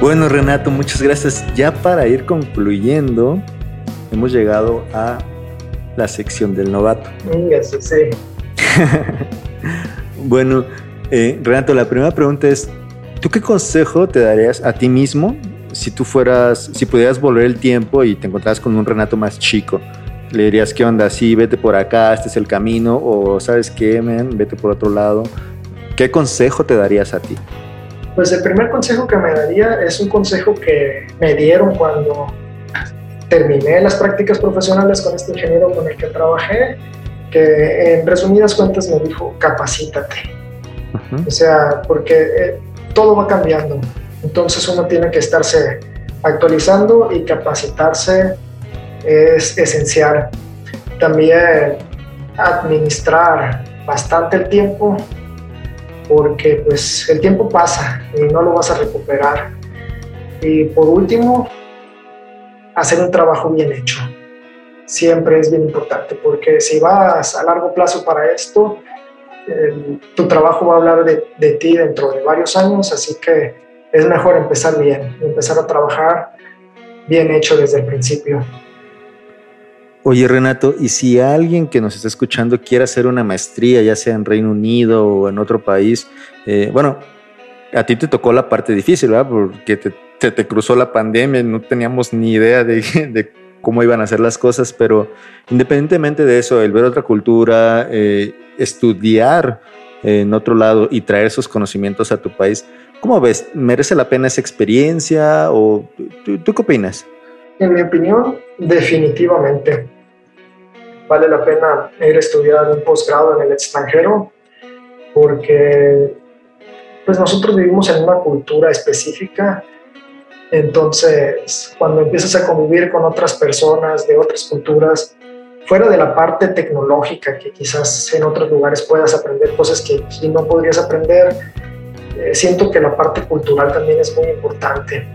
Bueno, Renato, muchas gracias. Ya para ir concluyendo, hemos llegado a la sección del novato. Eso sí. bueno, eh, Renato, la primera pregunta es, ¿tú qué consejo te darías a ti mismo si tú fueras, si pudieras volver el tiempo y te encontraras con un Renato más chico? Le dirías, ¿qué onda? Sí, vete por acá, este es el camino, o ¿sabes qué, men? Vete por otro lado. ¿Qué consejo te darías a ti? Pues el primer consejo que me daría es un consejo que me dieron cuando terminé las prácticas profesionales con este ingeniero con el que trabajé, que en resumidas cuentas me dijo, capacítate. O sea, porque eh, todo va cambiando. Entonces uno tiene que estarse actualizando y capacitarse es esencial. También administrar bastante el tiempo porque pues el tiempo pasa y no lo vas a recuperar. Y por último, hacer un trabajo bien hecho. Siempre es bien importante porque si vas a largo plazo para esto, tu trabajo va a hablar de, de, ti dentro de varios años, así que es mejor empezar bien, empezar a trabajar bien hecho desde el principio. Oye, Renato, y si alguien que nos está escuchando quiere hacer una maestría, ya sea en Reino Unido o en otro país, eh, bueno, a ti te tocó la parte difícil, ¿verdad? Porque te, te, cruzó la pandemia, no teníamos ni idea de, de, cómo iban a ser las cosas, pero independientemente de eso, el ver otra cultura, eh, estudiar en otro lado y traer esos conocimientos a tu país, ¿cómo ves? ¿Merece la pena esa experiencia o tú, tú qué opinas? En mi opinión, definitivamente vale la pena ir a estudiar un posgrado en el extranjero porque pues nosotros vivimos en una cultura específica entonces cuando empiezas a convivir con otras personas de otras culturas fuera de la parte tecnológica que quizás en otros lugares puedas aprender cosas que aquí no podrías aprender eh, siento que la parte cultural también es muy importante.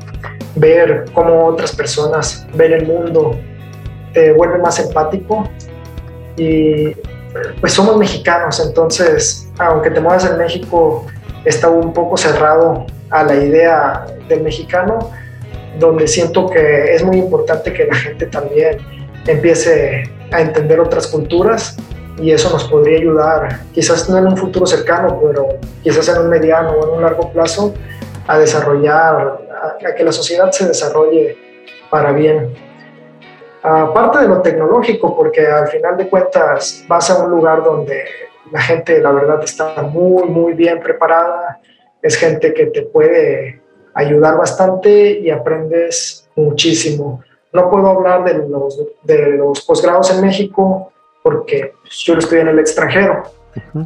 Ver cómo otras personas ven el mundo te vuelve más empático y pues somos mexicanos, entonces aunque te muevas en México, está un poco cerrado a la idea del mexicano, donde siento que es muy importante que la gente también empiece a entender otras culturas y eso nos podría ayudar, quizás no en un futuro cercano, pero quizás en un mediano o en un largo plazo, a desarrollar, a, que la sociedad se desarrolle para bien. Aparte de lo tecnológico, porque al final de cuentas vas a un lugar donde la gente, la verdad, está muy, muy bien preparada, es gente que te puede ayudar bastante y aprendes muchísimo. No puedo hablar de los, de los posgrados en México porque yo lo estoy en el extranjero,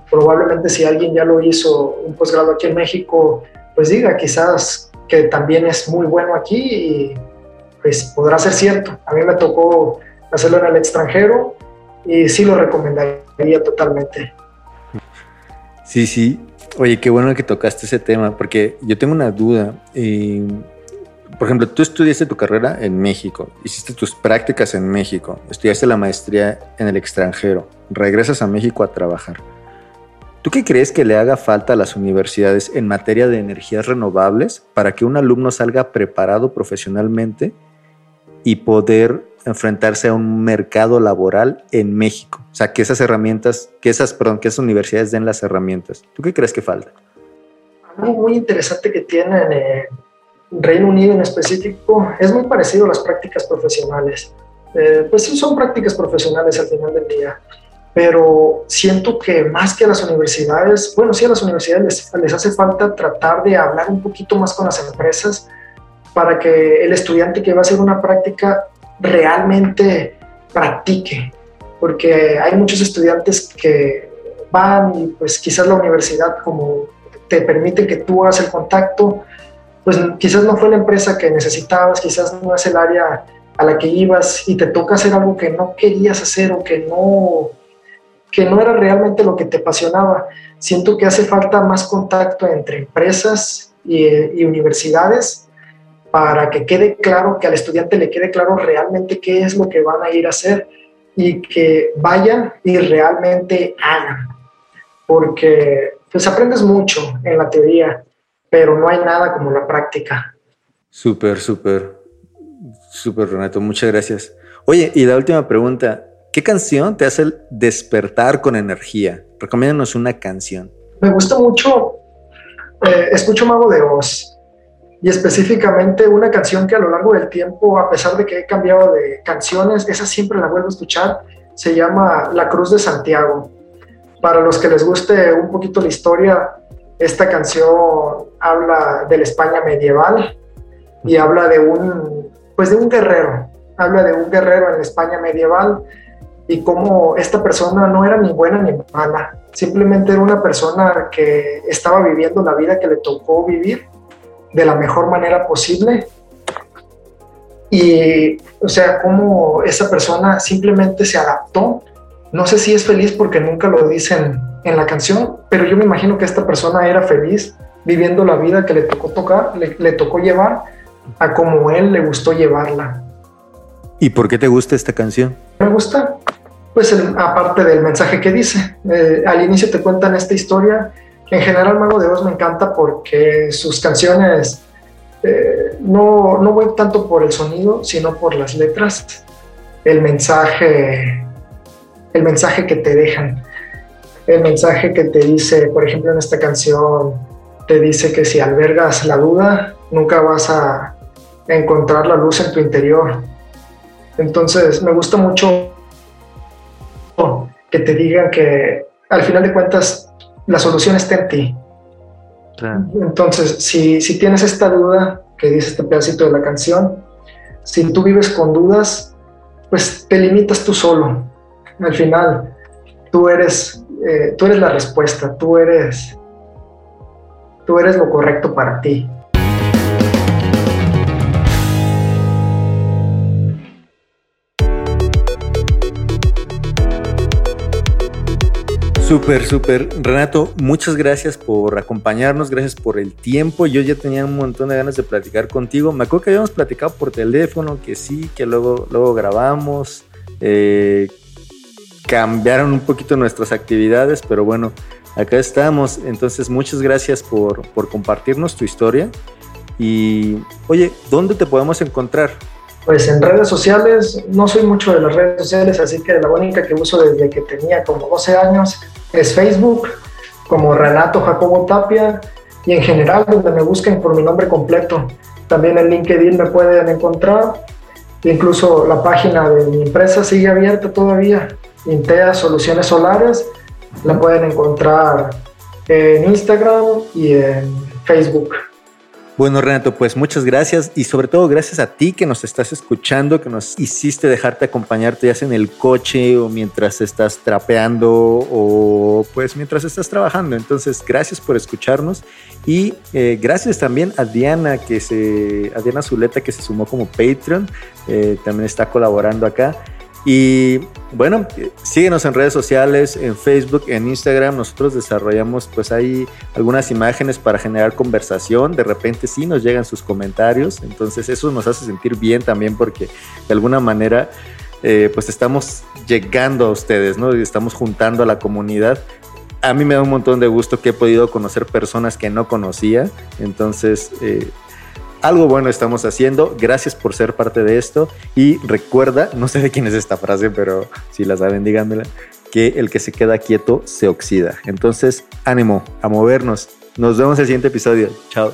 Probablemente si alguien ya lo hizo un posgrado aquí en México, pues diga quizás que también es muy bueno aquí y pues podrá ser cierto. A mí me tocó hacerlo en el extranjero y sí lo recomendaría totalmente. Sí, sí. Oye, qué bueno que tocaste ese tema, porque yo tengo una duda. por ejemplo, tú estudiaste tu carrera en México, hiciste tus prácticas en México, estudiaste la maestría en el extranjero, regresas a México a trabajar. ¿Tú qué crees que le haga falta a las universidades en materia de energías renovables para que un alumno salga preparado profesionalmente y poder enfrentarse a un mercado laboral en México. O sea, que esas herramientas, que esas, perdón, que esas universidades den las herramientas. ¿Tú qué crees que falta? Algo muy interesante que tienen en Reino Unido en específico es muy parecido a las prácticas profesionales. Eh, pues son prácticas profesionales al final del día, pero siento que más que a las universidades, bueno, sí a las universidades les hace falta tratar de hablar un poquito más con las empresas para que el estudiante que va a hacer una práctica realmente practique, porque hay muchos estudiantes que van y pues quizás la universidad como te permite que tú hagas el contacto, pues quizás no fue la empresa que necesitabas, quizás no es el área a la que ibas y te toca hacer algo que no querías hacer o que no que no era realmente lo que te apasionaba. Siento que hace falta más contacto entre empresas y, y universidades para que quede claro, que al estudiante le quede claro realmente qué es lo que van a ir a hacer y que vayan y realmente hagan. Porque pues aprendes mucho en la teoría, pero no hay nada como la práctica. Súper, súper, súper Renato, muchas gracias. Oye, y la última pregunta, ¿qué canción te hace despertar con energía? Recomiéndanos una canción. Me gusta mucho, eh, escucho Mago de Oz y específicamente una canción que a lo largo del tiempo, a pesar de que he cambiado de canciones, esa siempre la vuelvo a escuchar, se llama La Cruz de Santiago. Para los que les guste un poquito la historia, esta canción habla de la España medieval y habla de un, pues de un guerrero, habla de un guerrero en España medieval y cómo esta persona no era ni buena ni mala, simplemente era una persona que estaba viviendo la vida que le tocó vivir de la mejor manera posible. Y, o sea, cómo esa persona simplemente se adaptó. No sé si es feliz porque nunca lo dicen en la canción, pero yo me imagino que esta persona era feliz viviendo la vida que le tocó tocar, le, tocó llevar a como él le gustó llevarla. ¿Y por qué te gusta esta canción? Me gusta, pues aparte del mensaje que dice, eh, al inicio te cuentan esta historia en general, Mago de Oz me encanta porque sus canciones eh, no, no voy tanto por el sonido, sino por las letras, el mensaje, el mensaje que te dejan, el mensaje que te dice, por ejemplo, en esta canción, te dice que si albergas la duda, nunca vas a encontrar la luz en tu interior. Entonces, me gusta mucho que te digan que al final de cuentas la solución está en ti. Entonces, si, si tienes esta duda que dice este pedacito de la canción, si tú vives con dudas, pues te limitas tú solo. Al final, tú eres, eh, tú eres la respuesta, tú eres, tú eres lo correcto para ti. Súper, súper. Renato, muchas gracias por acompañarnos, gracias por el tiempo. Yo ya tenía un montón de ganas de platicar contigo. Me acuerdo que habíamos platicado por teléfono, que sí, que luego, luego grabamos. Eh, cambiaron un poquito nuestras actividades, pero bueno, acá estamos. Entonces, muchas gracias por, por compartirnos tu historia. Y, oye, ¿dónde te podemos encontrar? Pues en redes sociales, no soy mucho de las redes sociales, así que la única que uso desde que tenía como 12 años es Facebook, como Renato Jacobo Tapia, y en general donde me busquen por mi nombre completo. También en LinkedIn me pueden encontrar, incluso la página de mi empresa sigue abierta todavía, Intea Soluciones Solares, la pueden encontrar en Instagram y en Facebook. Bueno, Renato, pues muchas gracias y sobre todo gracias a ti que nos estás escuchando, que nos hiciste dejarte acompañarte ya sea en el coche o mientras estás trapeando o pues mientras estás trabajando. Entonces, gracias por escucharnos y eh, gracias también a Diana, que se, a Diana Zuleta que se sumó como Patreon, eh, también está colaborando acá. Y bueno, síguenos en redes sociales, en Facebook, en Instagram. Nosotros desarrollamos pues ahí algunas imágenes para generar conversación. De repente sí nos llegan sus comentarios. Entonces eso nos hace sentir bien también porque de alguna manera eh, pues estamos llegando a ustedes, ¿no? Estamos juntando a la comunidad. A mí me da un montón de gusto que he podido conocer personas que no conocía. Entonces... Eh, algo bueno estamos haciendo. Gracias por ser parte de esto. Y recuerda, no sé de quién es esta frase, pero si la saben, díganmela, que el que se queda quieto se oxida. Entonces, ánimo a movernos. Nos vemos en el siguiente episodio. Chao.